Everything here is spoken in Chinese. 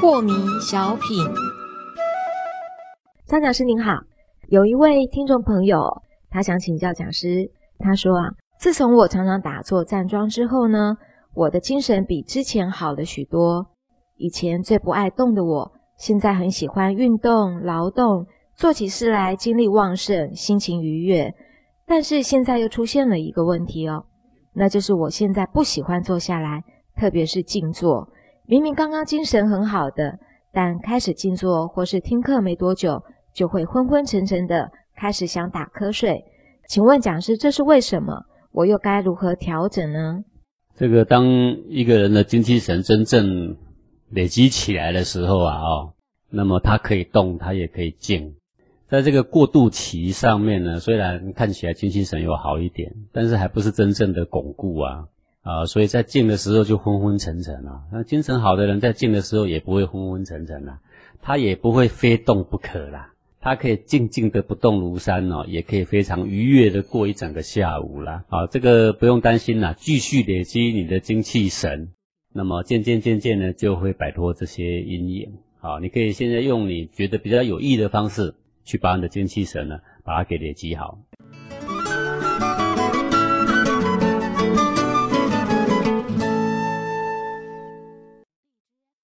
破迷小品。张讲师您好，有一位听众朋友，他想请教讲师。他说啊，自从我常常打坐站桩之后呢，我的精神比之前好了许多。以前最不爱动的我，现在很喜欢运动、劳动，做起事来精力旺盛，心情愉悦。但是现在又出现了一个问题哦，那就是我现在不喜欢坐下来，特别是静坐。明明刚刚精神很好的，但开始静坐或是听课没多久，就会昏昏沉沉的，开始想打瞌睡。请问讲师，这是为什么？我又该如何调整呢？这个当一个人的精气神真正累积起来的时候啊，哦，那么他可以动，他也可以静。在这个过渡期上面呢，虽然看起来精气神有好一点，但是还不是真正的巩固啊啊！所以在静的时候就昏昏沉沉啊。那精神好的人在静的时候也不会昏昏沉沉啦，他也不会非动不可啦，他可以静静的不动如山哦，也可以非常愉悦的过一整个下午啦。啊，这个不用担心啦，继续累积你的精气神。那么渐渐渐渐呢，就会摆脱这些阴影。好，你可以现在用你觉得比较有益的方式，去把你的精气神呢，把它给累积好。